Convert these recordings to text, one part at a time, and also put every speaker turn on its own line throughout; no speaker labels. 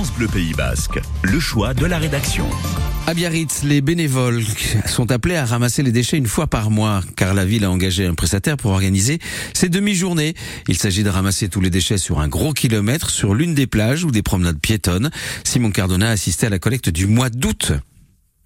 France Pays Basque, le choix de la rédaction.
À Biarritz, les bénévoles sont appelés à ramasser les déchets une fois par mois, car la ville a engagé un prestataire pour organiser ces demi-journées. Il s'agit de ramasser tous les déchets sur un gros kilomètre sur l'une des plages ou des promenades piétonnes. Simon Cardona a assisté à la collecte du mois d'août.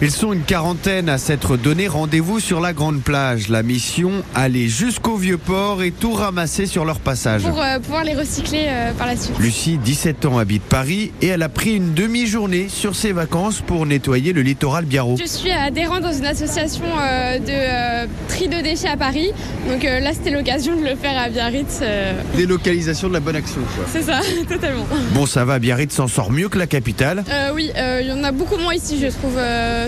Ils sont une quarantaine à s'être donné rendez-vous sur la grande plage. La mission, aller jusqu'au vieux port et tout ramasser sur leur passage.
Pour euh, pouvoir les recycler euh, par la suite.
Lucie, 17 ans, habite Paris et elle a pris une demi-journée sur ses vacances pour nettoyer le littoral biarro.
Je suis adhérente dans une association euh, de tri de déchets à Paris. Donc là, c'était l'occasion de le faire à Biarritz.
Délocalisation de la bonne action, quoi.
C'est ça, totalement.
Bon, ça va, Biarritz s'en sort mieux que la capitale.
oui, il y en a beaucoup moins ici, je trouve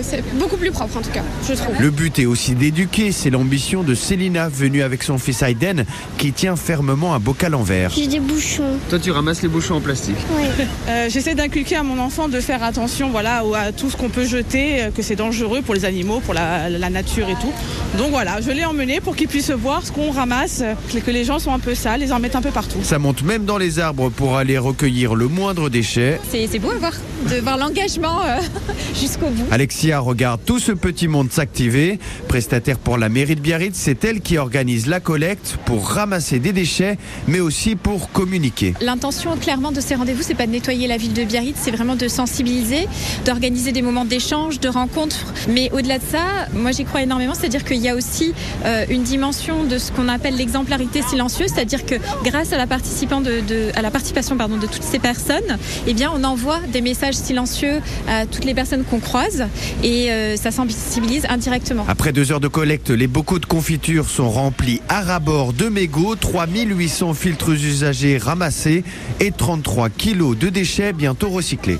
c'est beaucoup plus propre en tout cas, je trouve.
Le but est aussi d'éduquer, c'est l'ambition de Célina, venue avec son fils Aiden, qui tient fermement un bocal en verre.
J'ai des bouchons.
Toi tu ramasses les bouchons en plastique
Oui.
Euh, J'essaie d'inculquer à mon enfant de faire attention voilà, à tout ce qu'on peut jeter, euh, que c'est dangereux pour les animaux, pour la, la nature et tout. Donc voilà, je l'ai emmené pour qu'il puisse voir ce qu'on ramasse, que les gens sont un peu sales, les en mettent un peu partout.
Ça monte même dans les arbres pour aller recueillir le moindre déchet.
C'est beau à voir, de voir l'engagement euh, jusqu'au bout.
Alexia regarde tout ce petit monde s'activer. Prestataire pour la mairie de Biarritz, c'est elle qui organise la collecte pour ramasser des déchets, mais aussi pour communiquer.
L'intention clairement de ces rendez-vous, c'est pas de nettoyer la ville de Biarritz, c'est vraiment de sensibiliser, d'organiser des moments d'échange, de rencontres. Mais au-delà de ça, moi j'y crois énormément, c'est-à-dire qu'il y a aussi euh, une dimension de ce qu'on appelle l'exemplarité silencieuse, c'est-à-dire que grâce à la, participation de toutes ces personnes, eh bien on envoie des messages silencieux à toutes les personnes qu'on croise et euh, ça sensibilise indirectement.
Après deux heures de collecte, les bocaux de confiture sont remplis à rabord de mégots, 3800 filtres usagés ramassés et 33 kilos de déchets bientôt recyclés.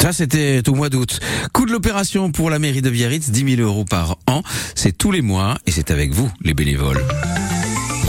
Ça, c'était au mois d'août. Coût de l'opération pour la mairie de Biarritz, 10 000 euros par an. C'est tous les mois et c'est avec vous, les bénévoles.